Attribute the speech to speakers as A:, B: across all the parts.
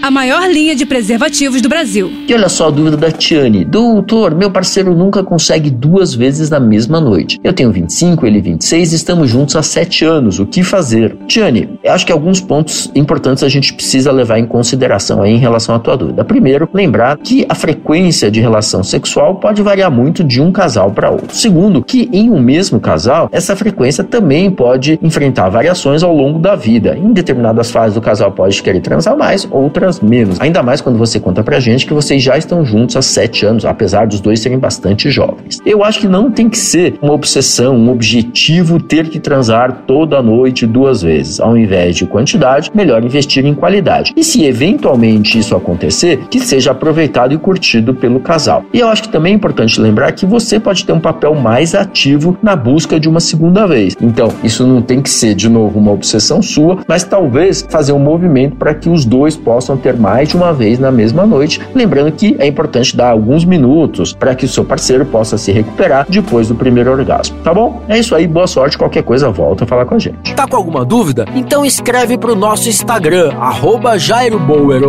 A: a maior linha de preservativos do Brasil.
B: E olha só a dúvida da Tiane. Doutor, meu parceiro nunca consegue duas vezes na mesma noite. Eu tenho 25, ele 26 e estamos juntos há 7 anos. O que fazer? Tiane, acho que alguns pontos importantes a gente precisa levar em consideração aí em relação à tua dúvida. Primeiro, lembrar que a frequência de relação sexual pode variar muito de um casal para outro. Segundo, que em um mesmo casal, essa frequência também pode enfrentar variações ao longo da vida. Em determinadas fases o casal pode querer transar mais, outras menos. Ainda mais quando você conta pra gente que vocês já estão juntos há sete anos, apesar dos dois serem bastante jovens. Eu acho que não tem que ser uma obsessão, um objetivo ter que transar toda noite duas vezes. Ao invés de quantidade, melhor investir em qualidade. E se eventualmente isso acontecer, que seja aproveitado e curtido pelo casal. E eu acho que também é importante lembrar que você pode ter um papel mais ativo na busca de uma segunda vez. Então, isso não tem que ser de novo uma obsessão sua, mas talvez fazer um movimento para que os dois possam ter mais de uma vez na mesma noite. Lembrando que é importante dar alguns minutos para que o seu parceiro possa se recuperar depois do primeiro orgasmo, tá bom? É isso aí, boa sorte. Qualquer coisa, volta a falar com a gente.
C: Tá com alguma dúvida? Então escreve pro nosso Instagram, arroba Jairo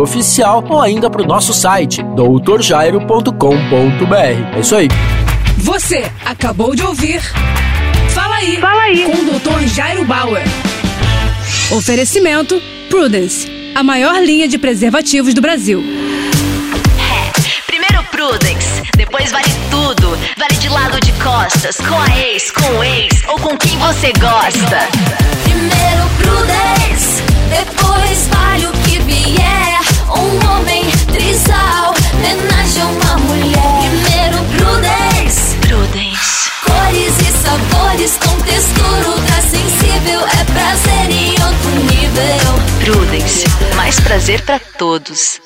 C: Oficial, ou ainda pro nosso site, doutorjairo.com.br. É isso aí.
A: Você acabou de ouvir. Fala aí.
D: Fala aí.
A: Com o Dr. Jairo Bauer. Oferecimento Prudence a maior linha de preservativos do Brasil.
E: É, primeiro Prudence, depois vale tudo. Vale de lado de costas, com a ex, com o ex ou com quem você gosta.
F: Primeiro Prudence, depois vale o que vier. Um homem trisal, homenagem a uma mulher. Primeiro Prudence,
E: Prudence.
F: Cores e sabores com textura
E: Prudence, mais prazer para todos.